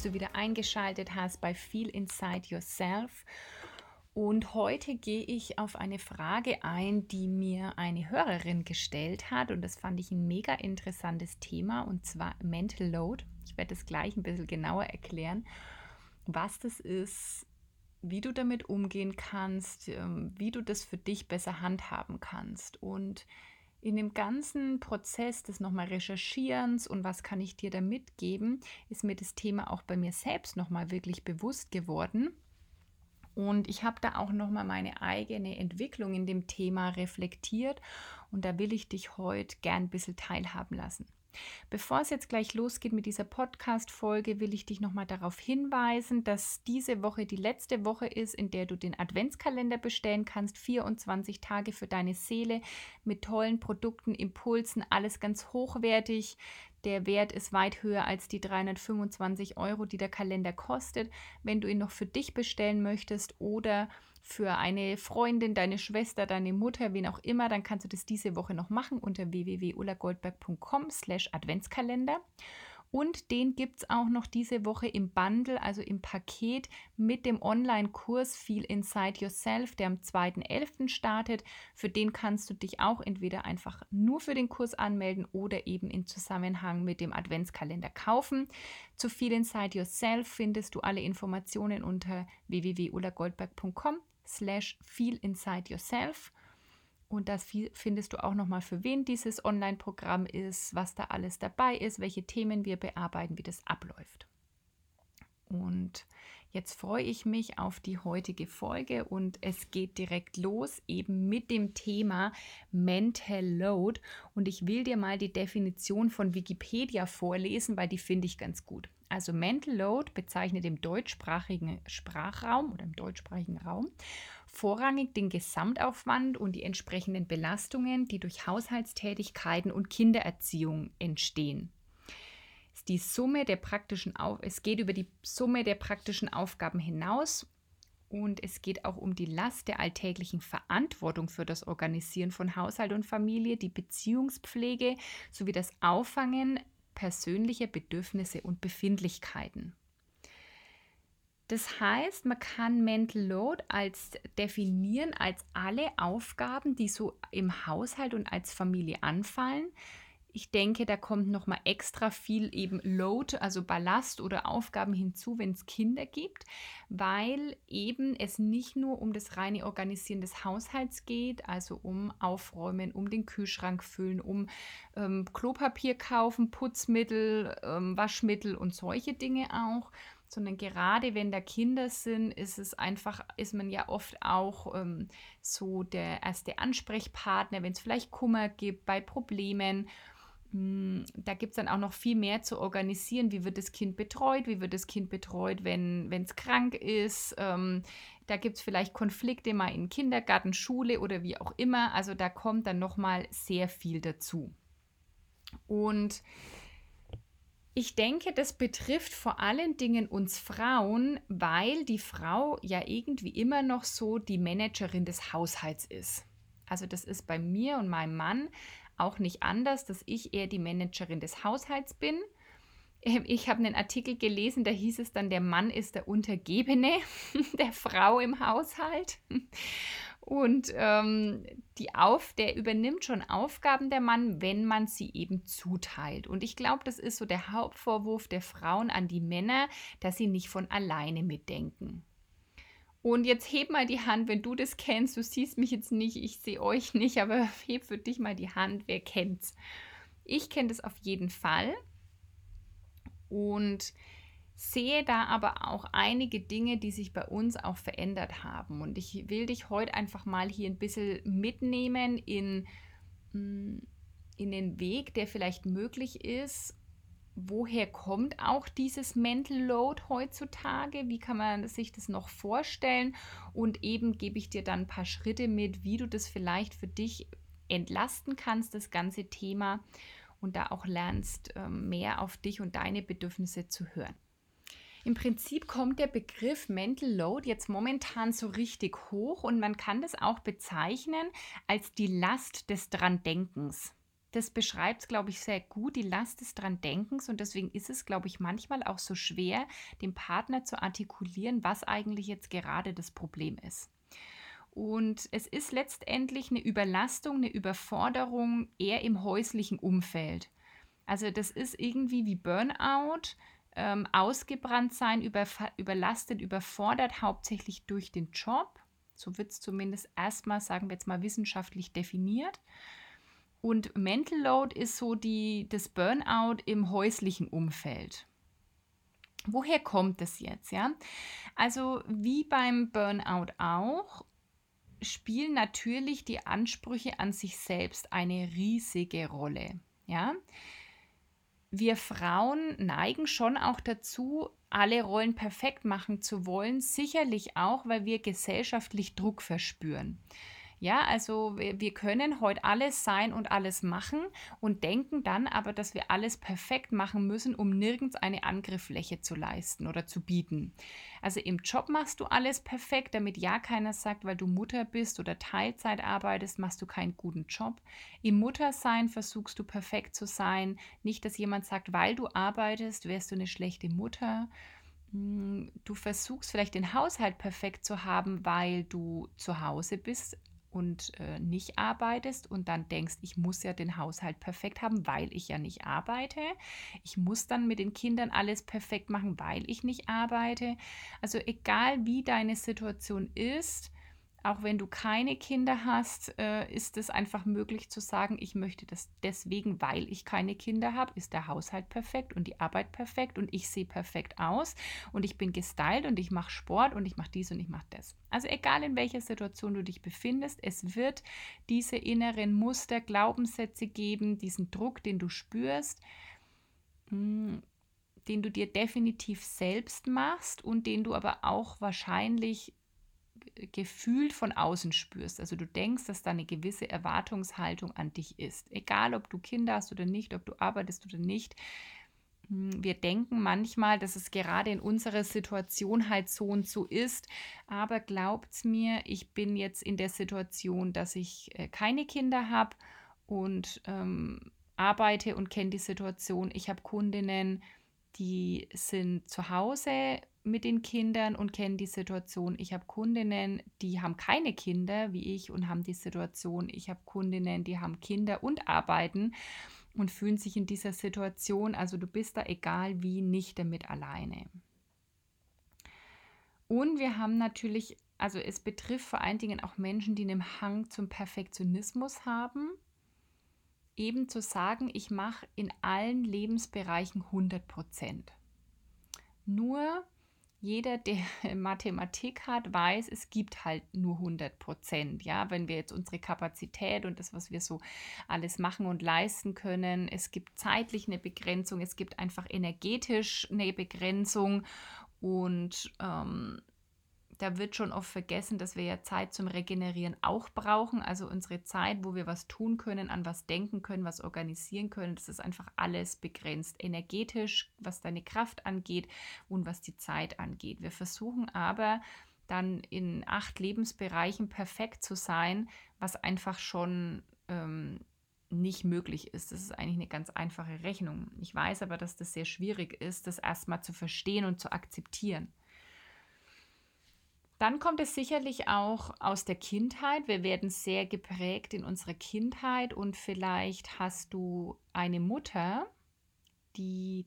Dass du wieder eingeschaltet hast bei Feel Inside Yourself. Und heute gehe ich auf eine Frage ein, die mir eine Hörerin gestellt hat. Und das fand ich ein mega interessantes Thema, und zwar Mental Load. Ich werde es gleich ein bisschen genauer erklären, was das ist, wie du damit umgehen kannst, ähm, wie du das für dich besser handhaben kannst. Und in dem ganzen Prozess des nochmal Recherchierens und was kann ich dir da mitgeben, ist mir das Thema auch bei mir selbst nochmal wirklich bewusst geworden. Und ich habe da auch nochmal meine eigene Entwicklung in dem Thema reflektiert und da will ich dich heute gern ein bisschen teilhaben lassen. Bevor es jetzt gleich losgeht mit dieser Podcast-Folge, will ich dich nochmal darauf hinweisen, dass diese Woche die letzte Woche ist, in der du den Adventskalender bestellen kannst. 24 Tage für deine Seele mit tollen Produkten, Impulsen, alles ganz hochwertig. Der Wert ist weit höher als die 325 Euro, die der Kalender kostet. Wenn du ihn noch für dich bestellen möchtest oder für eine Freundin, deine Schwester, deine Mutter, wen auch immer, dann kannst du das diese Woche noch machen unter www.ullagoldberg.com slash Adventskalender. Und den gibt es auch noch diese Woche im Bundle, also im Paket mit dem Online-Kurs Feel Inside Yourself, der am 2.11. startet. Für den kannst du dich auch entweder einfach nur für den Kurs anmelden oder eben in Zusammenhang mit dem Adventskalender kaufen. Zu Feel Inside Yourself findest du alle Informationen unter www.ullagoldberg.com slash feel inside yourself. Und das findest du auch nochmal, für wen dieses Online-Programm ist, was da alles dabei ist, welche Themen wir bearbeiten, wie das abläuft. Und jetzt freue ich mich auf die heutige Folge und es geht direkt los eben mit dem Thema Mental Load. Und ich will dir mal die Definition von Wikipedia vorlesen, weil die finde ich ganz gut. Also Mental Load bezeichnet im deutschsprachigen Sprachraum oder im deutschsprachigen Raum vorrangig den Gesamtaufwand und die entsprechenden Belastungen, die durch Haushaltstätigkeiten und Kindererziehung entstehen. Es, die Summe der praktischen Auf es geht über die Summe der praktischen Aufgaben hinaus und es geht auch um die Last der alltäglichen Verantwortung für das Organisieren von Haushalt und Familie, die Beziehungspflege sowie das Auffangen persönlicher Bedürfnisse und Befindlichkeiten. Das heißt, man kann Mental Load als definieren als alle Aufgaben, die so im Haushalt und als Familie anfallen. Ich denke, da kommt noch mal extra viel eben Load, also Ballast oder Aufgaben hinzu, wenn es Kinder gibt, weil eben es nicht nur um das reine Organisieren des Haushalts geht, also um Aufräumen, um den Kühlschrank füllen, um ähm, Klopapier kaufen, Putzmittel, ähm, Waschmittel und solche Dinge auch, sondern gerade wenn da Kinder sind, ist es einfach, ist man ja oft auch ähm, so der erste Ansprechpartner, wenn es vielleicht Kummer gibt bei Problemen. Hm, da gibt es dann auch noch viel mehr zu organisieren. Wie wird das Kind betreut? Wie wird das Kind betreut, wenn es krank ist? Ähm, da gibt es vielleicht Konflikte mal in Kindergarten, Schule oder wie auch immer. Also da kommt dann nochmal sehr viel dazu. Und ich denke, das betrifft vor allen Dingen uns Frauen, weil die Frau ja irgendwie immer noch so die Managerin des Haushalts ist. Also das ist bei mir und meinem Mann auch nicht anders, dass ich eher die Managerin des Haushalts bin. Ähm, ich habe einen Artikel gelesen, da hieß es dann, der Mann ist der Untergebene der Frau im Haushalt. Und ähm, die auf, der übernimmt schon Aufgaben der Mann, wenn man sie eben zuteilt. Und ich glaube, das ist so der Hauptvorwurf der Frauen an die Männer, dass sie nicht von alleine mitdenken. Und jetzt heb mal die Hand, wenn du das kennst. Du siehst mich jetzt nicht, ich sehe euch nicht, aber heb für dich mal die Hand, wer kennt's? Ich kenne das auf jeden Fall. Und sehe da aber auch einige Dinge, die sich bei uns auch verändert haben. Und ich will dich heute einfach mal hier ein bisschen mitnehmen in, mm, in den Weg, der vielleicht möglich ist. Woher kommt auch dieses Mental Load heutzutage? Wie kann man sich das noch vorstellen? Und eben gebe ich dir dann ein paar Schritte mit, wie du das vielleicht für dich entlasten kannst, das ganze Thema, und da auch lernst, ähm, mehr auf dich und deine Bedürfnisse zu hören. Im Prinzip kommt der Begriff Mental Load jetzt momentan so richtig hoch und man kann das auch bezeichnen als die Last des Dran-Denkens. Das beschreibt es, glaube ich, sehr gut, die Last des Dran-Denkens und deswegen ist es, glaube ich, manchmal auch so schwer, dem Partner zu artikulieren, was eigentlich jetzt gerade das Problem ist. Und es ist letztendlich eine Überlastung, eine Überforderung eher im häuslichen Umfeld. Also das ist irgendwie wie Burnout, ähm, ausgebrannt sein, über, überlastet, überfordert, hauptsächlich durch den Job. So wird es zumindest erstmal, sagen wir jetzt mal, wissenschaftlich definiert. Und Mental Load ist so die, das Burnout im häuslichen Umfeld. Woher kommt das jetzt? Ja? Also wie beim Burnout auch, spielen natürlich die Ansprüche an sich selbst eine riesige Rolle. Ja? wir Frauen neigen schon auch dazu, alle Rollen perfekt machen zu wollen, sicherlich auch, weil wir gesellschaftlich Druck verspüren. Ja, also wir, können heute alles sein und alles machen und denken dann aber, dass wir alles perfekt machen müssen, um nirgends eine Angriffsfläche zu leisten oder zu bieten. Also im Job machst du alles perfekt, damit ja keiner sagt, weil du Mutter bist oder Teilzeit arbeitest, machst du keinen guten Job. Im Muttersein versuchst du perfekt zu sein. Nicht, dass jemand sagt, weil du arbeitest, wärst du eine schlechte Mutter hm, du versuchst vielleicht den Haushalt perfekt zu haben, weil du zu Hause bist, und äh, nicht arbeitest und dann denkst, ich muss ja den Haushalt perfekt haben, weil ich ja nicht arbeite. Ich muss dann mit den Kindern alles perfekt machen, weil ich nicht arbeite. Also egal wie deine Situation ist, auch wenn du keine Kinder hast, äh, ist es einfach möglich zu sagen, ich möchte das deswegen, weil ich keine Kinder habe, ist der Haushalt perfekt und die Arbeit perfekt und ich sehe perfekt aus und ich bin gestylt und ich mache Sport und ich mache dies und ich mache das. Also egal in welcher Situation du dich befindest, es wird diese inneren Muster, Glaubenssätze geben, diesen Druck, den du spürst, hm, den du dir definitiv selbst machst und den du aber auch wahrscheinlich gefühlt von außen spürst. Also du denkst, dass da eine gewisse Erwartungshaltung an dich ist. Egal, ob du Kinder hast oder nicht, ob du arbeitest oder nicht. Hm, wir denken manchmal, dass es gerade in unserer Situation halt so und so ist. Aber glaubt's mir, ich bin jetzt in der Situation, dass ich äh, keine Kinder habe und ähm, arbeite und kenne die Situation. Ich habe Kundinnen, die sind zu Hause mit den Kindern und kennen die Situation. Ich habe Kundinnen, die haben keine Kinder wie ich und haben die Situation. Ich habe Kundinnen, die haben Kinder und arbeiten und fühlen sich in dieser Situation. Also du bist da egal wie nicht damit alleine. Und wir haben natürlich, also es betrifft vor allen Dingen auch Menschen, die einen Hang zum Perfektionismus haben. Eben zu sagen, ich mache in allen Lebensbereichen 100 Prozent. Nur jeder, der Mathematik hat, weiß, es gibt halt nur 100 Prozent. Ja, wenn wir jetzt unsere Kapazität und das, was wir so alles machen und leisten können, es gibt zeitlich eine Begrenzung, es gibt einfach energetisch eine Begrenzung und ähm, da wird schon oft vergessen, dass wir ja Zeit zum Regenerieren auch brauchen. Also unsere Zeit, wo wir was tun können, an was denken können, was organisieren können, das ist einfach alles begrenzt. Energetisch, was deine Kraft angeht und was die Zeit angeht. Wir versuchen aber dann in acht Lebensbereichen perfekt zu sein, was einfach schon ähm, nicht möglich ist. Das ist eigentlich eine ganz einfache Rechnung. Ich weiß aber, dass das sehr schwierig ist, das erstmal zu verstehen und zu akzeptieren. Dann kommt es sicherlich auch aus der Kindheit. Wir werden sehr geprägt in unserer Kindheit und vielleicht hast du eine Mutter, die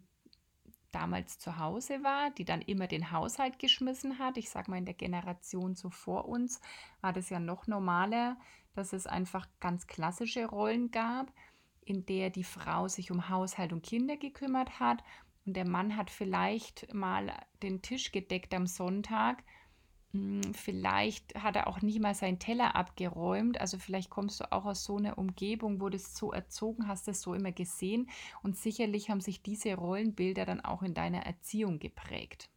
damals zu Hause war, die dann immer den Haushalt geschmissen hat. Ich sage mal, in der Generation so vor uns war das ja noch normaler, dass es einfach ganz klassische Rollen gab, in der die Frau sich um Haushalt und Kinder gekümmert hat und der Mann hat vielleicht mal den Tisch gedeckt am Sonntag. Hm, vielleicht hat er auch nicht mal seinen Teller abgeräumt. Also vielleicht kommst du auch aus so einer Umgebung, wo du es so erzogen hast, das so immer gesehen. Und sicherlich haben sich diese Rollenbilder dann auch in deiner Erziehung geprägt.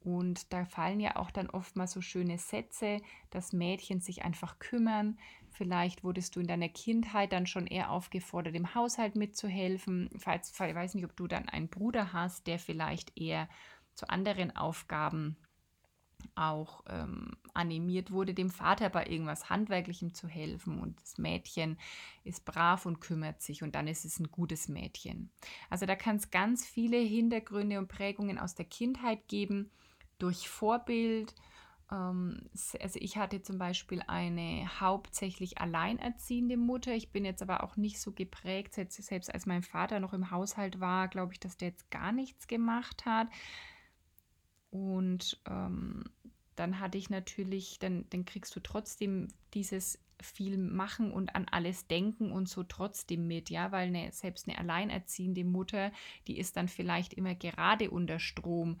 Und da fallen ja auch dann oft mal so schöne Sätze, dass Mädchen sich einfach kümmern. Vielleicht wurdest du in deiner Kindheit dann schon eher aufgefordert, im Haushalt mitzuhelfen. Falls, ich weiß nicht, ob du dann einen Bruder hast, der vielleicht eher zu anderen Aufgaben auch ähm, animiert wurde, dem Vater bei irgendwas Handwerklichem zu helfen. Und das Mädchen ist brav und kümmert sich und dann ist es ein gutes Mädchen. Also da kann es ganz viele Hintergründe und Prägungen aus der Kindheit geben durch Vorbild. Ähm, also ich hatte zum Beispiel eine hauptsächlich alleinerziehende Mutter. Ich bin jetzt aber auch nicht so geprägt, selbst als mein Vater noch im Haushalt war, glaube ich, dass der jetzt gar nichts gemacht hat. Und ähm, dann hatte ich natürlich, dann, dann kriegst du trotzdem dieses viel machen und an alles denken und so trotzdem mit, ja, weil eine, selbst eine alleinerziehende Mutter, die ist dann vielleicht immer gerade unter Strom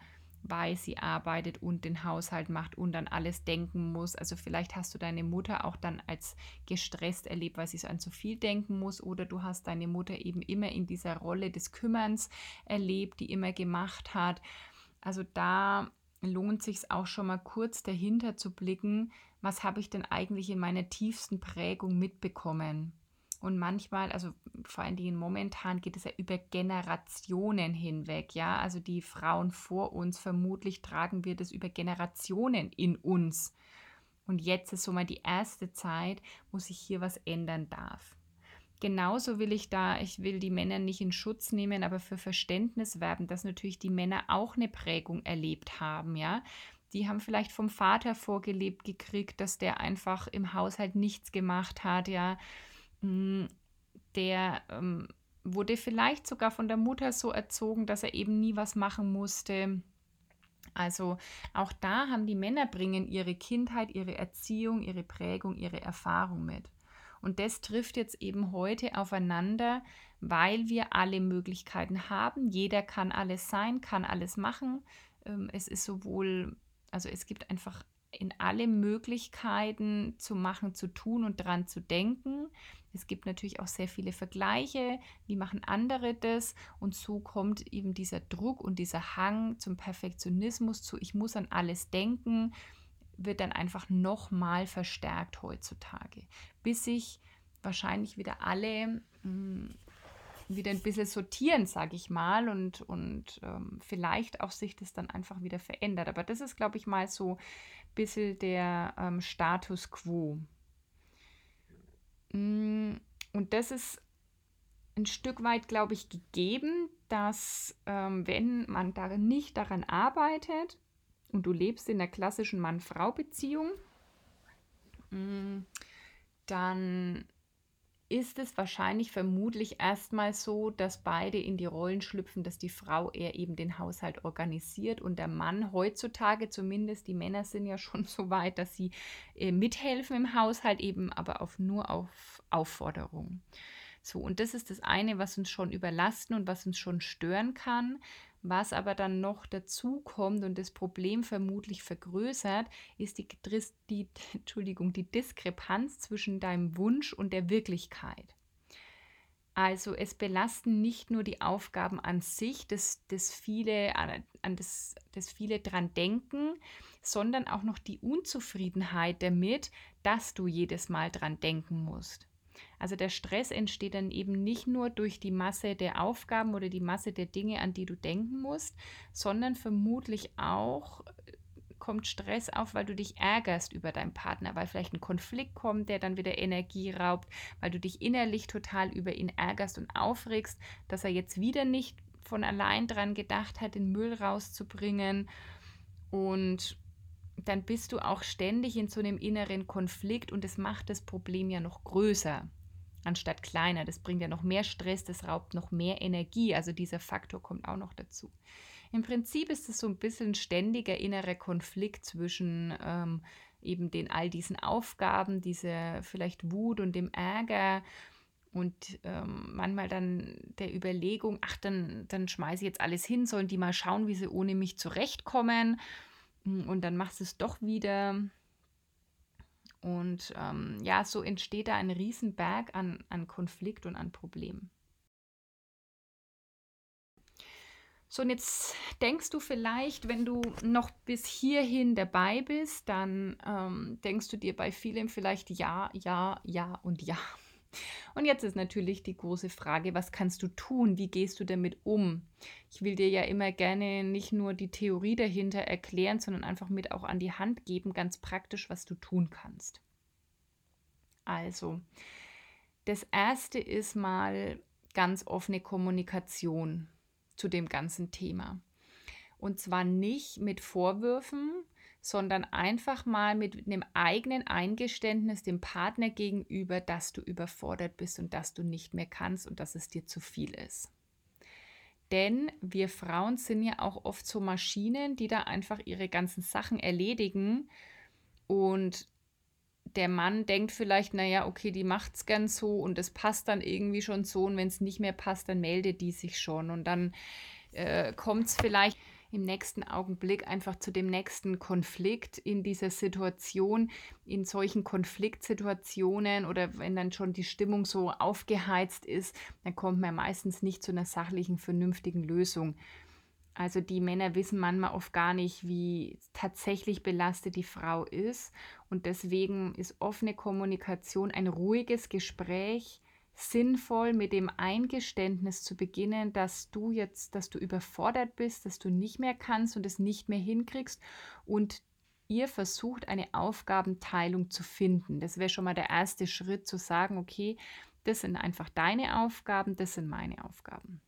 weil sie arbeitet und den Haushalt macht und an alles denken muss. Also vielleicht hast du deine Mutter auch dann als gestresst erlebt, weil sie so an zu viel denken muss oder du hast deine Mutter eben immer in dieser Rolle des Kümmerns erlebt, die immer gemacht hat. Also da lohnt sich auch schon mal kurz dahinter zu blicken, was habe ich denn eigentlich in meiner tiefsten Prägung mitbekommen? Und manchmal, also vor allen Dingen momentan geht es ja über Generationen hinweg, ja. Also die Frauen vor uns, vermutlich tragen wir das über Generationen in uns. Und jetzt ist so mal die erste Zeit, wo sich hier was ändern darf. Genauso will ich da, ich will die Männer nicht in Schutz nehmen, aber für Verständnis werben, dass natürlich die Männer auch eine Prägung erlebt haben, ja. Die haben vielleicht vom Vater vorgelebt gekriegt, dass der einfach im Haushalt nichts gemacht hat, ja hm, der ähm, wurde vielleicht sogar von der Mutter so erzogen, dass er eben nie was machen musste. Also auch da haben die Männer bringen ihre Kindheit, ihre Erziehung, ihre Prägung, ihre Erfahrung mit. Und das trifft jetzt eben heute aufeinander, weil wir alle Möglichkeiten haben. Jeder kann alles sein, kann alles machen. Ähm, es ist sowohl, also es gibt einfach in alle Möglichkeiten zu machen, zu tun und dran zu denken. Es gibt natürlich auch sehr viele Vergleiche, wie machen andere das und so kommt eben dieser Druck und dieser Hang zum Perfektionismus zu, ich muss an alles denken, wird dann einfach nochmal verstärkt heutzutage, bis sich wahrscheinlich wieder alle mh, hm, wieder ein bisschen sortieren, sage ich mal, und, und ähm, vielleicht auch sich das dann einfach wieder verändert. Aber das ist, glaube ich, mal so ein bisschen der ähm, Status quo. Mm, und das ist ein Stück weit, glaube ich, gegeben, dass ähm, wenn man da nicht daran arbeitet und du lebst in der klassischen Mann-Frau-Beziehung, mm, dann ist es wahrscheinlich vermutlich erstmal so, dass beide in die Rollen schlüpfen, dass die Frau eher eben den Haushalt organisiert und der Mann heutzutage zumindest, die Männer sind ja schon so weit, dass sie äh, mithelfen im Haushalt, eben aber auf, nur auf Aufforderung. So, und das ist das eine, was uns schon überlasten und was uns schon stören kann. Was aber dann noch dazu kommt und das Problem vermutlich vergrößert, ist die, die, Entschuldigung, die Diskrepanz zwischen deinem Wunsch und der Wirklichkeit. Also es belasten nicht nur die Aufgaben an sich, das, das viele, an, das, das viele dran denken, sondern auch noch die Unzufriedenheit damit, dass du jedes Mal dran denken musst. Also der Stress entsteht dann eben nicht nur durch die Masse der Aufgaben oder die Masse der Dinge, an die du denken musst, sondern vermutlich auch äh, kommt Stress auf, weil du dich ärgerst über deinen Partner, weil vielleicht ein Konflikt kommt, der dann wieder Energie raubt, weil du dich innerlich total über ihn ärgerst und aufregst, dass er jetzt wieder nicht von allein dran gedacht hat, den Müll rauszubringen. Und dann bist du auch ständig in so einem inneren Konflikt und es macht das Problem ja noch größer anstatt kleiner. Das bringt ja noch mehr Stress, das raubt noch mehr Energie. Also dieser Faktor kommt auch noch dazu. Im Prinzip ist es so ein bisschen ständiger innerer Konflikt zwischen ähm, eben den all diesen Aufgaben, dieser vielleicht Wut und dem Ärger und ähm, manchmal dann der Überlegung, ach, dann, dann schmeiße ich jetzt alles hin, sollen die mal schauen, wie sie ohne mich zurechtkommen. Und dann machst du es doch wieder. Und ähm, ja, so entsteht da ein Riesenberg an, an Konflikt und an Problemen. So, und jetzt denkst du vielleicht, wenn du noch bis hierhin dabei bist, dann ähm, denkst du dir bei vielem vielleicht ja, ja, ja und ja. Und jetzt ist natürlich die große Frage, was kannst du tun? Wie gehst du damit um? Ich will dir ja immer gerne nicht nur die Theorie dahinter erklären, sondern einfach mit auch an die Hand geben, ganz praktisch, was du tun kannst. Also, das erste ist mal ganz offene Kommunikation zu dem ganzen Thema. Und zwar nicht mit Vorwürfen, sondern einfach mal mit einem eigenen Eingeständnis dem Partner gegenüber, dass du überfordert bist und dass du nicht mehr kannst und dass es dir zu viel ist. Denn wir Frauen sind ja auch oft so Maschinen, die da einfach ihre ganzen Sachen erledigen und der Mann denkt vielleicht, naja, okay, die macht es gern so und es passt dann irgendwie schon so und wenn es nicht mehr passt, dann meldet die sich schon und dann äh, kommt es vielleicht im nächsten Augenblick einfach zu dem nächsten Konflikt in dieser Situation, in solchen Konfliktsituationen oder wenn dann schon die Stimmung so aufgeheizt ist, dann kommt man meistens nicht zu einer sachlichen, vernünftigen Lösung. Also die Männer wissen manchmal oft gar nicht, wie tatsächlich belastet die Frau ist. Und deswegen ist offene Kommunikation ein ruhiges Gespräch, sinnvoll mit dem Eingeständnis zu beginnen, dass du jetzt, dass du überfordert bist, dass du nicht mehr kannst und es nicht mehr hinkriegst und ihr versucht eine Aufgabenteilung zu finden. Das wäre schon mal der erste Schritt zu sagen, okay, das sind einfach deine Aufgaben, das sind meine Aufgaben.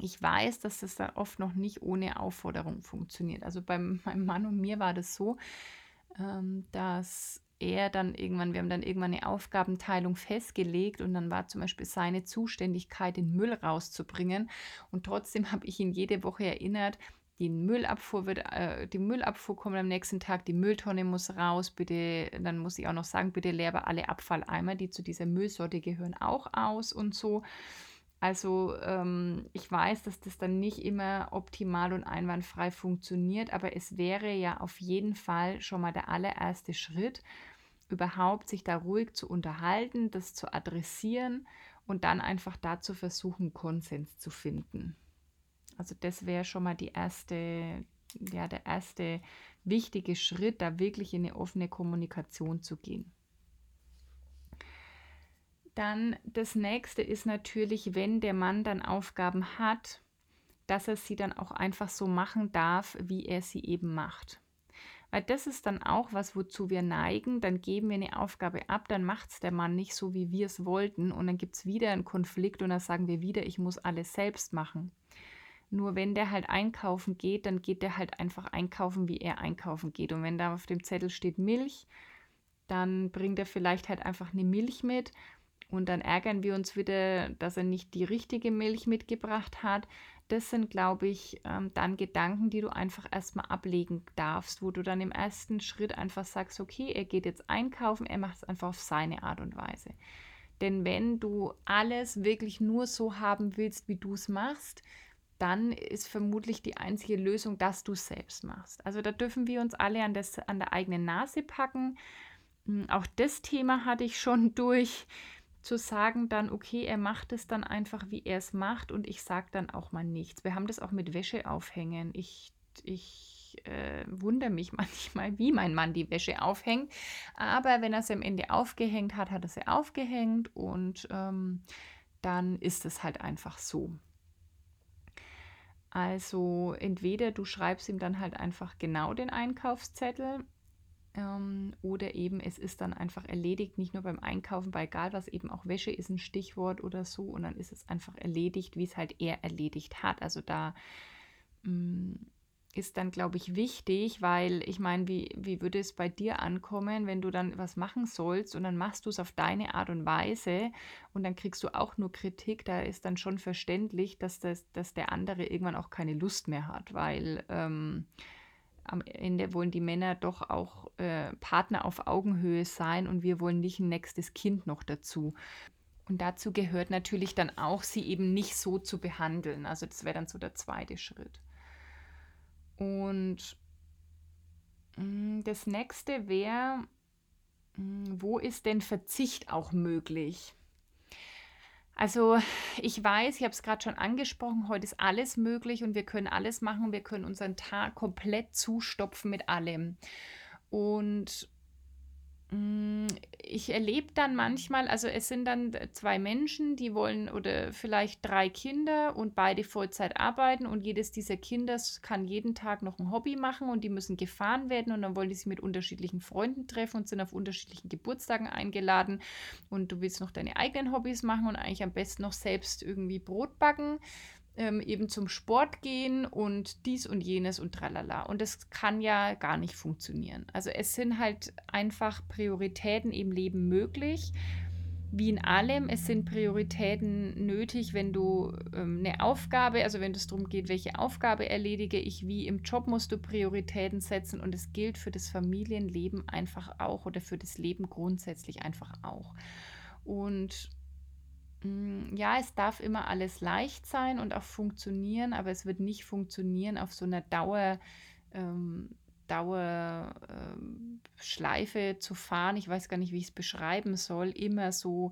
Ich weiß, dass das da oft noch nicht ohne Aufforderung funktioniert. Also bei meinem Mann und mir war das so, ähm, dass er dann irgendwann, wir haben dann irgendwann eine Aufgabenteilung festgelegt und dann war zum Beispiel seine Zuständigkeit, den Müll rauszubringen. Und trotzdem habe ich ihn jede Woche erinnert, die Müllabfuhr wird, äh, die Müllabfuhr kommt am nächsten Tag, die Mülltonne muss raus, bitte, dann muss ich auch noch sagen, bitte leere alle Abfalleimer, die zu dieser Müllsorte gehören, auch aus und so. Also ähm, ich weiß, dass das dann nicht immer optimal und einwandfrei funktioniert, aber es wäre ja auf jeden Fall schon mal der allererste Schritt, überhaupt sich da ruhig zu unterhalten, das zu adressieren und dann einfach dazu versuchen, Konsens zu finden. Also das wäre schon mal die erste, ja, der erste wichtige Schritt, da wirklich in eine offene Kommunikation zu gehen. Dann das nächste ist natürlich, wenn der Mann dann Aufgaben hat, dass er sie dann auch einfach so machen darf, wie er sie eben macht. Weil das ist dann auch was, wozu wir neigen. Dann geben wir eine Aufgabe ab, dann macht es der Mann nicht so, wie wir es wollten. Und dann gibt es wieder einen Konflikt und dann sagen wir wieder, ich muss alles selbst machen. Nur wenn der halt einkaufen geht, dann geht der halt einfach einkaufen, wie er einkaufen geht. Und wenn da auf dem Zettel steht Milch, dann bringt er vielleicht halt einfach eine Milch mit und dann ärgern wir uns wieder, dass er nicht die richtige Milch mitgebracht hat. Das sind, glaube ich, ähm, dann Gedanken, die du einfach erstmal ablegen darfst, wo du dann im ersten Schritt einfach sagst, okay, er geht jetzt einkaufen, er macht es einfach auf seine Art und Weise. Denn wenn du alles wirklich nur so haben willst, wie du es machst, dann ist vermutlich die einzige Lösung, dass du es selbst machst. Also da dürfen wir uns alle an, das, an der eigenen Nase packen. Hm, auch das Thema hatte ich schon durch zu sagen dann, okay, er macht es dann einfach, wie er es macht und ich sage dann auch mal nichts. Wir haben das auch mit Wäsche aufhängen. Ich, ich äh, wundere mich manchmal, wie mein Mann die Wäsche aufhängt. Aber wenn er sie am Ende aufgehängt hat, hat er sie aufgehängt und ähm, dann ist es halt einfach so. Also entweder du schreibst ihm dann halt einfach genau den Einkaufszettel ähm, oder eben es ist dann einfach erledigt, nicht nur beim Einkaufen, bei egal was, eben auch Wäsche ist ein Stichwort oder so. Und dann ist es einfach erledigt, wie es halt er erledigt hat. Also da mh, mm, ist dann, glaube ich, wichtig, weil ich meine, wie, wie würde es bei dir ankommen, wenn du dann was machen sollst und dann machst du es auf deine Art und Weise und dann kriegst du auch nur Kritik, da ist dann schon verständlich, dass, das, dass der andere irgendwann auch keine Lust mehr hat, weil ähm, am Ende wollen die Männer doch auch äh, Partner auf Augenhöhe sein und wir wollen nicht ein nächstes Kind noch dazu. Und dazu gehört natürlich dann auch, sie eben nicht so zu behandeln. Also das wäre dann so der zweite Schritt. Und mm, das nächste wäre, mm, wo ist denn Verzicht auch möglich? Also ich weiß, ich habe es gerade schon angesprochen, heute ist alles möglich und wir können alles machen. Wir können unseren Tag komplett zustopfen mit allem. Und ich erlebe dann manchmal, also es sind dann zwei Menschen, die wollen oder vielleicht drei Kinder und beide Vollzeit arbeiten und jedes dieser Kinder kann jeden Tag noch ein Hobby machen und die müssen gefahren werden und dann wollen die sich mit unterschiedlichen Freunden treffen und sind auf unterschiedlichen Geburtstagen eingeladen und du willst noch deine eigenen Hobbys machen und eigentlich am besten noch selbst irgendwie Brot backen ähm, eben zum Sport gehen und dies und jenes und tralala. Und das kann ja gar nicht funktionieren. Also es sind halt einfach Prioritäten im Leben möglich. Wie in allem, es sind Prioritäten nötig, wenn du ähm, eine Aufgabe, also wenn es darum geht, welche Aufgabe erledige ich, wie im Job musst du Prioritäten setzen und es gilt für das Familienleben einfach auch oder für das Leben grundsätzlich einfach auch. Und ja, es darf immer alles leicht sein und auch funktionieren, aber es wird nicht funktionieren auf so einer Dauer, ähm, Dauerschleife ähm, zu fahren. Ich weiß gar nicht, wie ich es beschreiben soll. Immer so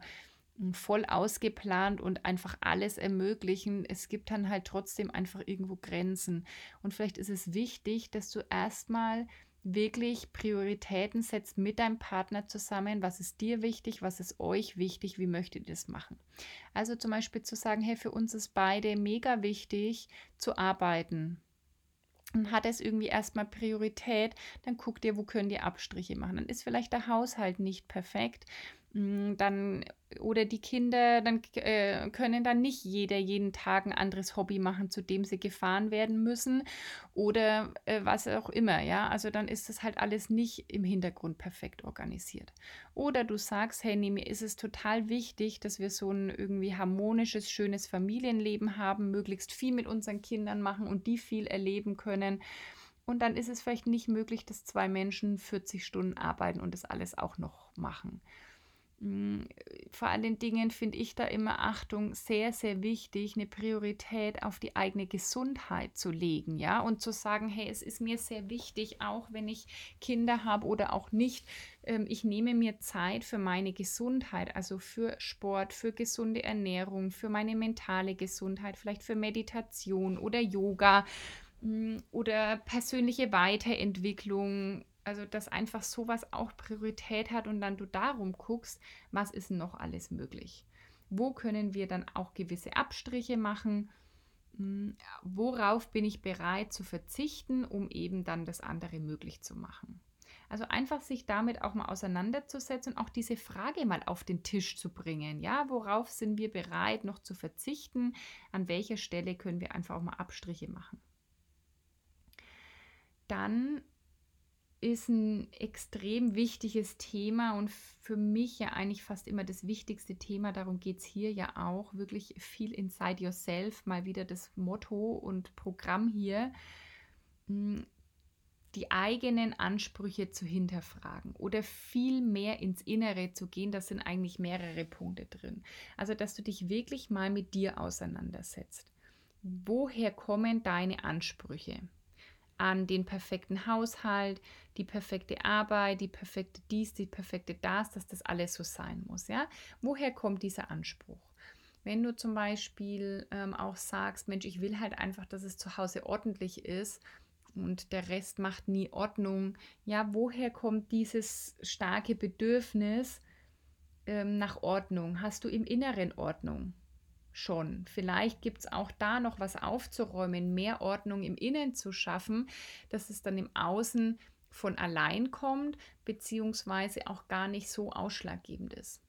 hm, voll ausgeplant und einfach alles ermöglichen. Es gibt dann halt trotzdem einfach irgendwo Grenzen. Und vielleicht ist es wichtig, dass du erstmal wirklich Prioritäten setzt mit deinem Partner zusammen. Was ist dir wichtig? Was ist euch wichtig? Wie möchtet ihr das machen? Also zum Beispiel zu sagen, hey, für uns ist beide mega wichtig zu arbeiten. Und hat es irgendwie erstmal Priorität, dann guckt ihr, wo können die Abstriche machen. Dann ist vielleicht der Haushalt nicht perfekt. Hm, dann oder die Kinder dann äh, können dann nicht jeder jeden Tag ein anderes Hobby machen, zu dem sie gefahren werden müssen oder äh, was auch immer, ja. Also dann ist das halt alles nicht im Hintergrund perfekt organisiert. Oder du sagst, hey, nee, mir ist es total wichtig, dass wir so ein irgendwie harmonisches, schönes Familienleben haben, möglichst viel mit unseren Kindern machen und die viel erleben können. Und dann ist es vielleicht nicht möglich, dass zwei Menschen 40 Stunden arbeiten und das alles auch noch machen. Hm, vor allen Dingen finde ich da immer Achtung sehr, sehr wichtig, eine Priorität auf die eigene Gesundheit zu legen, ja, und zu sagen, hey, es ist mir sehr wichtig, auch wenn ich Kinder habe oder auch nicht, ähm, ich nehme mir Zeit für meine Gesundheit, also für Sport, für gesunde Ernährung, für meine mentale Gesundheit, vielleicht für Meditation oder Yoga hm, oder persönliche Weiterentwicklung also, dass einfach sowas auch Priorität hat und dann du darum guckst, was ist noch alles möglich? Wo können wir dann auch gewisse Abstriche machen? Hm, worauf bin ich bereit zu verzichten, um eben dann das andere möglich zu machen? Also einfach sich damit auch mal auseinanderzusetzen und auch diese Frage mal auf den Tisch zu bringen. Ja, worauf sind wir bereit noch zu verzichten? An welcher Stelle können wir einfach auch mal Abstriche machen? Dann ist ein extrem wichtiges Thema und für mich ja eigentlich fast immer das wichtigste Thema. Darum geht es hier ja auch. Wirklich viel inside yourself, mal wieder das Motto und Programm hier. Hm, die eigenen Ansprüche zu hinterfragen oder viel mehr ins Innere zu gehen, das sind eigentlich mehrere Punkte drin. Also, dass du dich wirklich mal mit dir auseinandersetzt. Woher kommen deine Ansprüche? An den perfekten Haushalt, die perfekte Arbeit, die perfekte dies, die perfekte das, dass das alles so sein muss. Ja? Woher kommt dieser Anspruch? Wenn du zum Beispiel ähm, auch sagst, Mensch, ich will halt einfach, dass es zu Hause ordentlich ist und der Rest macht nie Ordnung, ja, woher kommt dieses starke Bedürfnis ähm, nach Ordnung? Hast du im Inneren Ordnung? Schon. Vielleicht gibt es auch da noch was aufzuräumen, mehr Ordnung im Innen zu schaffen, dass es dann im Außen von allein kommt, beziehungsweise auch gar nicht so ausschlaggebend ist.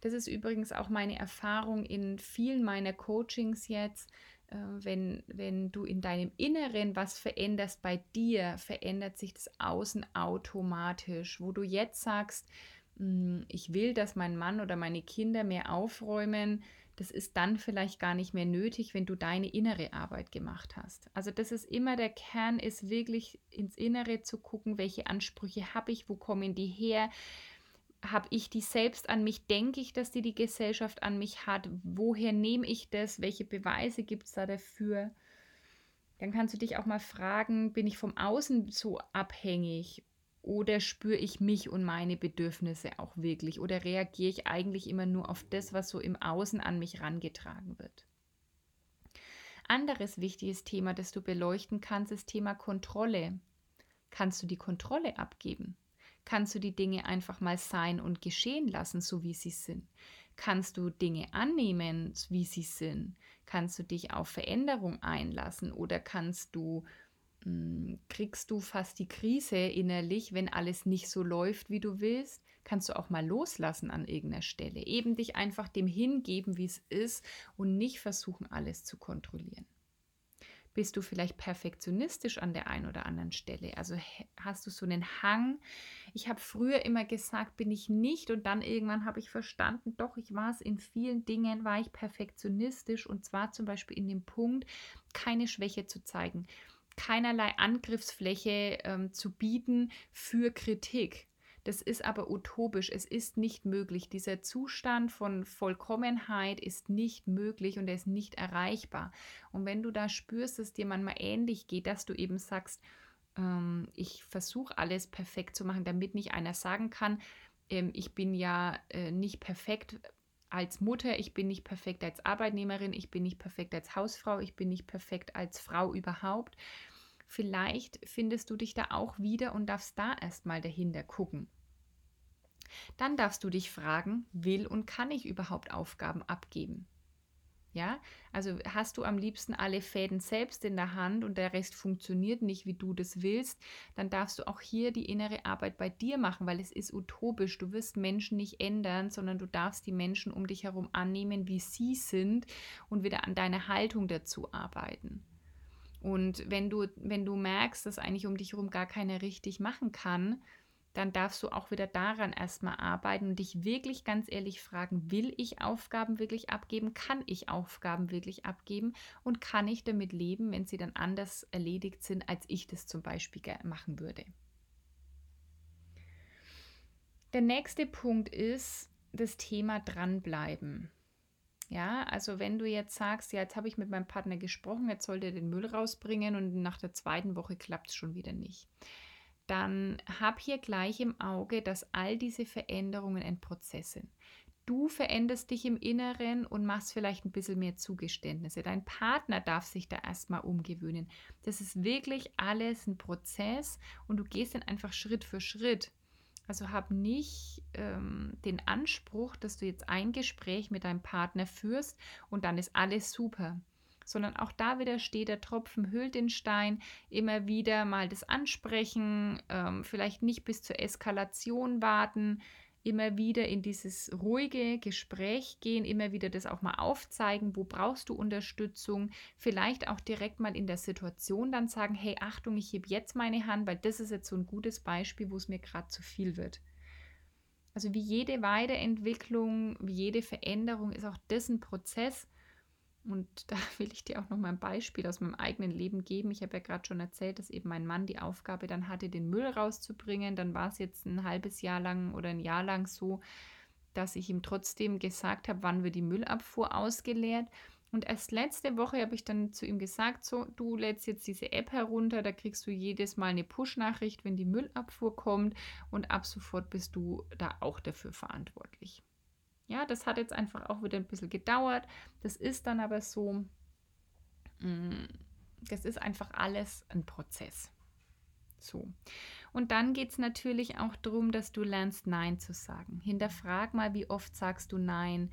Das ist übrigens auch meine Erfahrung in vielen meiner Coachings jetzt. Äh, wenn, wenn du in deinem Inneren was veränderst bei dir, verändert sich das Außen automatisch. Wo du jetzt sagst, hm, ich will, dass mein Mann oder meine Kinder mehr aufräumen, das ist dann vielleicht gar nicht mehr nötig, wenn du deine innere Arbeit gemacht hast. Also das ist immer der Kern, ist wirklich ins Innere zu gucken, welche Ansprüche habe ich, wo kommen die her, habe ich die selbst an mich? Denke ich, dass die die Gesellschaft an mich hat? Woher nehme ich das? Welche Beweise gibt es da dafür? Dann kannst du dich auch mal fragen, bin ich vom Außen so abhängig? Oder spüre ich mich und meine Bedürfnisse auch wirklich? Oder reagiere ich eigentlich immer nur auf das, was so im Außen an mich rangetragen wird? Anderes wichtiges Thema, das du beleuchten kannst, ist Thema Kontrolle. Kannst du die Kontrolle abgeben? Kannst du die Dinge einfach mal sein und geschehen lassen, so wie sie sind? Kannst du Dinge annehmen, wie sie sind? Kannst du dich auf Veränderung einlassen oder kannst du kriegst du fast die Krise innerlich, wenn alles nicht so läuft, wie du willst? Kannst du auch mal loslassen an irgendeiner Stelle, eben dich einfach dem hingeben, wie es ist und nicht versuchen, alles zu kontrollieren. Bist du vielleicht perfektionistisch an der einen oder anderen Stelle? Also hast du so einen Hang? Ich habe früher immer gesagt, bin ich nicht und dann irgendwann habe ich verstanden, doch, ich war es in vielen Dingen, war ich perfektionistisch und zwar zum Beispiel in dem Punkt, keine Schwäche zu zeigen, keinerlei Angriffsfläche ähm, zu bieten für Kritik. Das ist aber utopisch. Es ist nicht möglich. Dieser Zustand von Vollkommenheit ist nicht möglich und er ist nicht erreichbar. Und wenn du da spürst, dass dir manchmal ähnlich geht, dass du eben sagst, ähm, ich versuche alles perfekt zu machen, damit nicht einer sagen kann, ähm, ich bin ja äh, nicht perfekt als Mutter, ich bin nicht perfekt als Arbeitnehmerin, ich bin nicht perfekt als Hausfrau, ich bin nicht perfekt als Frau überhaupt. Vielleicht findest du dich da auch wieder und darfst da erstmal dahinter gucken. Dann darfst du dich fragen, will und kann ich überhaupt Aufgaben abgeben? Ja, also hast du am liebsten alle Fäden selbst in der Hand und der Rest funktioniert nicht, wie du das willst, dann darfst du auch hier die innere Arbeit bei dir machen, weil es ist utopisch. Du wirst Menschen nicht ändern, sondern du darfst die Menschen um dich herum annehmen, wie sie sind und wieder an deiner Haltung dazu arbeiten. Und wenn du, wenn du merkst, dass eigentlich um dich herum gar keiner richtig machen kann, dann darfst du auch wieder daran erstmal arbeiten und dich wirklich ganz ehrlich fragen, will ich Aufgaben wirklich abgeben? Kann ich Aufgaben wirklich abgeben? Und kann ich damit leben, wenn sie dann anders erledigt sind, als ich das zum Beispiel machen würde? Der nächste Punkt ist das Thema dranbleiben. Ja, also wenn du jetzt sagst, ja, jetzt habe ich mit meinem Partner gesprochen, jetzt soll der den Müll rausbringen und nach der zweiten Woche klappt es schon wieder nicht dann hab hier gleich im Auge, dass all diese Veränderungen ein Prozess sind. Du veränderst dich im Inneren und machst vielleicht ein bisschen mehr Zugeständnisse. Dein Partner darf sich da erstmal umgewöhnen. Das ist wirklich alles ein Prozess und du gehst dann einfach Schritt für Schritt. Also hab nicht ähm, den Anspruch, dass du jetzt ein Gespräch mit deinem Partner führst und dann ist alles super sondern auch da wieder steht, der Tropfen hüllt den Stein, immer wieder mal das ansprechen, ähm, vielleicht nicht bis zur Eskalation warten, immer wieder in dieses ruhige Gespräch gehen, immer wieder das auch mal aufzeigen, wo brauchst du Unterstützung, vielleicht auch direkt mal in der Situation dann sagen, hey Achtung, ich hebe jetzt meine Hand, weil das ist jetzt so ein gutes Beispiel, wo es mir gerade zu viel wird. Also wie jede Weiterentwicklung, wie jede Veränderung ist auch das ein Prozess, und da will ich dir auch noch mal ein Beispiel aus meinem eigenen Leben geben. Ich habe ja gerade schon erzählt, dass eben mein Mann die Aufgabe dann hatte, den Müll rauszubringen. Dann war es jetzt ein halbes Jahr lang oder ein Jahr lang so, dass ich ihm trotzdem gesagt habe, wann wird die Müllabfuhr ausgeleert. Und erst letzte Woche habe ich dann zu ihm gesagt, so, du lädst jetzt diese App herunter, da kriegst du jedes Mal eine Push-Nachricht, wenn die Müllabfuhr kommt und ab sofort bist du da auch dafür verantwortlich. Ja, das hat jetzt einfach auch wieder ein bisschen gedauert. Das ist dann aber so, mm, das ist einfach alles ein Prozess. So. Und dann geht es natürlich auch darum, dass du lernst, Nein zu sagen. Hinterfrag mal, wie oft sagst du Nein.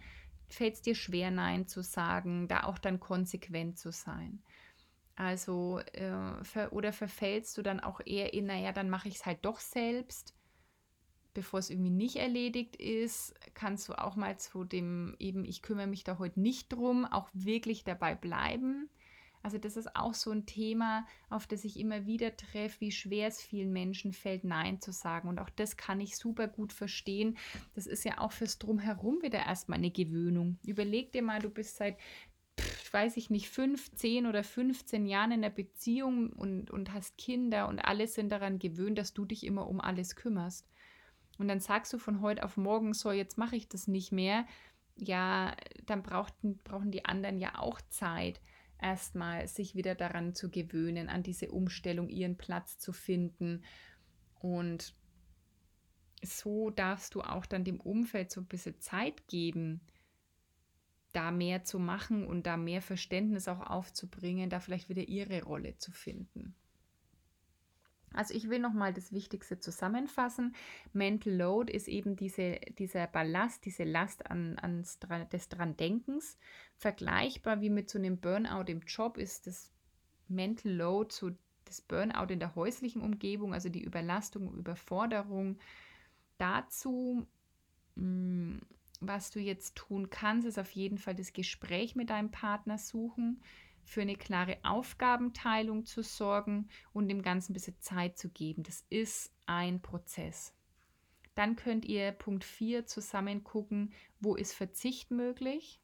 Fällt es dir schwer, Nein zu sagen, da auch dann konsequent zu sein. Also, äh, ver oder verfällst du dann auch eher in, naja, dann mache ich es halt doch selbst bevor es irgendwie nicht erledigt ist, kannst du auch mal zu dem eben, ich kümmere mich da heute nicht drum, auch wirklich dabei bleiben. Also das ist auch so ein Thema, auf das ich immer wieder treffe, wie schwer es vielen Menschen fällt, Nein zu sagen. Und auch das kann ich super gut verstehen. Das ist ja auch fürs Drumherum wieder erstmal eine Gewöhnung. Überleg dir mal, du bist seit weiß ich nicht, fünf, zehn oder 15 Jahren in der Beziehung und, und hast Kinder und alle sind daran gewöhnt, dass du dich immer um alles kümmerst. Und dann sagst du von heute auf morgen, so jetzt mache ich das nicht mehr, ja, dann brauchten, brauchen die anderen ja auch Zeit, erstmal sich wieder daran zu gewöhnen, an diese Umstellung, ihren Platz zu finden. Und so darfst du auch dann dem Umfeld so ein bisschen Zeit geben, da mehr zu machen und da mehr Verständnis auch aufzubringen, da vielleicht wieder ihre Rolle zu finden. Also ich will nochmal das Wichtigste zusammenfassen. Mental Load ist eben diese, dieser Ballast, diese Last an, ans, des Dran-Denkens. Vergleichbar wie mit so einem Burnout im Job ist das Mental Load so das Burnout in der häuslichen Umgebung, also die Überlastung, Überforderung. Dazu, mm, was du jetzt tun kannst, ist auf jeden Fall das Gespräch mit deinem Partner suchen für eine klare Aufgabenteilung zu sorgen und dem Ganzen ein bisschen Zeit zu geben. Das ist ein Prozess. Dann könnt ihr Punkt 4 zusammen gucken, wo ist Verzicht möglich.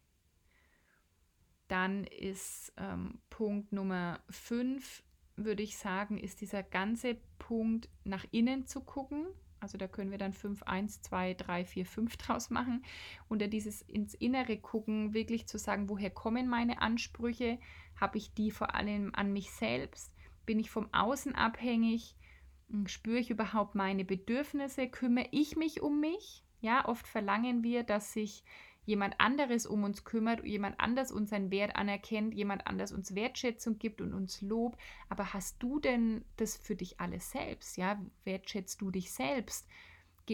Dann ist ähm, Punkt Nummer 5, würde ich sagen, ist dieser ganze Punkt nach innen zu gucken. Also da können wir dann 5, 1, 2, 3, 4, 5 draus machen. Unter dieses ins Innere gucken, wirklich zu sagen, woher kommen meine Ansprüche? Habe ich die vor allem an mich selbst? Bin ich vom Außen abhängig? Hm, spüre ich überhaupt meine Bedürfnisse? Kümmere ich mich um mich? Ja, oft verlangen wir, dass sich jemand anderes um uns kümmert, jemand anders unseren Wert anerkennt, jemand anders uns Wertschätzung gibt und uns Lob. Aber hast du denn das für dich alles selbst? Ja, wertschätzt du dich selbst?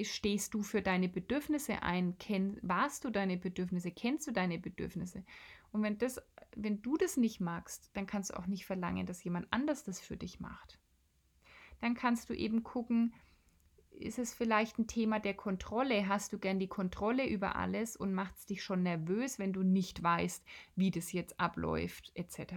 Stehst du für deine Bedürfnisse ein? Kenn, warst du deine Bedürfnisse? Kennst du deine Bedürfnisse? Und wenn, das, wenn du das nicht magst, dann kannst du auch nicht verlangen, dass jemand anders das für dich macht. Dann kannst du eben gucken, ist es vielleicht ein Thema der Kontrolle? Hast du gern die Kontrolle über alles und macht es dich schon nervös, wenn du nicht weißt, wie das jetzt abläuft, etc.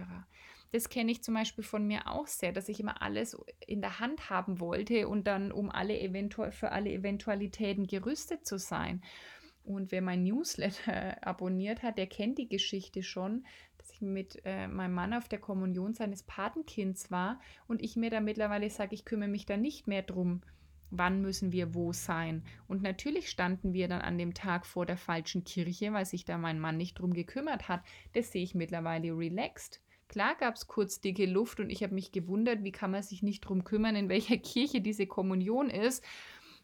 Das kenne ich zum Beispiel von mir auch sehr, dass ich immer alles in der Hand haben wollte und dann, um alle eventuell für alle Eventualitäten gerüstet zu sein. Und wer mein Newsletter abonniert hat, der kennt die Geschichte schon, dass ich mit äh, meinem Mann auf der Kommunion seines Patenkinds war und ich mir da mittlerweile sage, ich kümmere mich da nicht mehr drum wann müssen wir wo sein. Und natürlich standen wir dann an dem Tag vor der falschen Kirche, weil sich da mein Mann nicht drum gekümmert hat. Das sehe ich mittlerweile relaxed. Klar gab es kurz dicke Luft und ich habe mich gewundert, wie kann man sich nicht drum kümmern, in welcher Kirche diese Kommunion ist.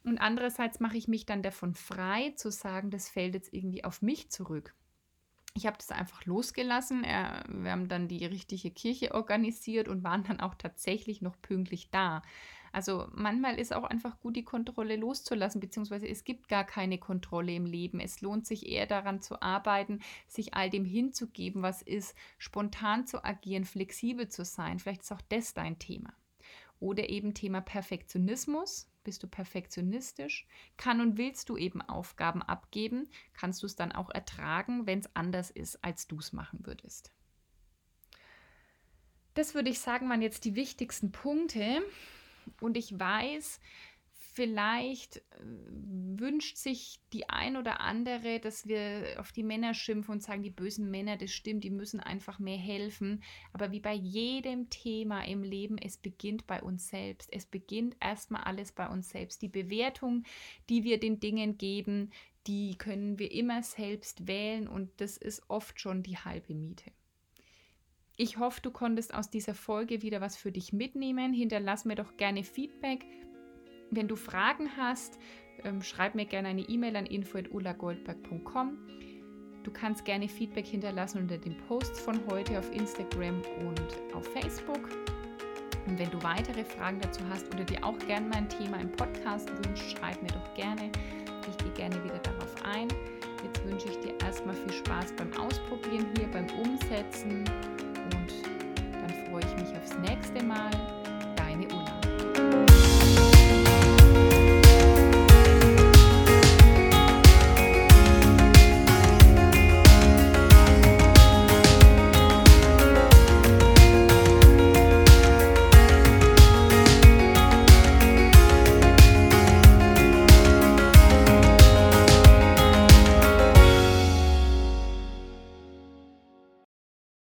Und andererseits mache ich mich dann davon frei zu sagen, das fällt jetzt irgendwie auf mich zurück. Ich habe das einfach losgelassen. wir haben dann die richtige Kirche organisiert und waren dann auch tatsächlich noch pünktlich da. Also manchmal ist auch einfach gut, die Kontrolle loszulassen, beziehungsweise es gibt gar keine Kontrolle im Leben. Es lohnt sich eher daran zu arbeiten, sich all dem hinzugeben, was ist, spontan zu agieren, flexibel zu sein. Vielleicht ist auch das dein Thema. Oder eben Thema Perfektionismus. Bist du perfektionistisch? Kann und willst du eben Aufgaben abgeben? Kannst du es dann auch ertragen, wenn es anders ist, als du es machen würdest? Das würde ich sagen, waren jetzt die wichtigsten Punkte. Und ich weiß, vielleicht äh, wünscht sich die ein oder andere, dass wir auf die Männer schimpfen und sagen, die bösen Männer, das stimmt, die müssen einfach mehr helfen. Aber wie bei jedem Thema im Leben, es beginnt bei uns selbst. Es beginnt erstmal alles bei uns selbst. Die Bewertung, die wir den Dingen geben, die können wir immer selbst wählen und das ist oft schon die halbe Miete. Ich hoffe, du konntest aus dieser Folge wieder was für dich mitnehmen. Hinterlass mir doch gerne Feedback. Wenn du Fragen hast, ähm, schreib mir gerne eine E-Mail an info.ulagoldberg.com. Du kannst gerne Feedback hinterlassen unter den Posts von heute auf Instagram und auf Facebook. Und wenn du weitere Fragen dazu hast oder dir auch gerne mein Thema im Podcast wünschst, schreib mir doch gerne. Ich gehe gerne wieder darauf ein. Jetzt wünsche ich dir erstmal viel Spaß beim Ausprobieren hier, beim Umsetzen und dann freue ich mich aufs nächste Mal. Deine Ulla.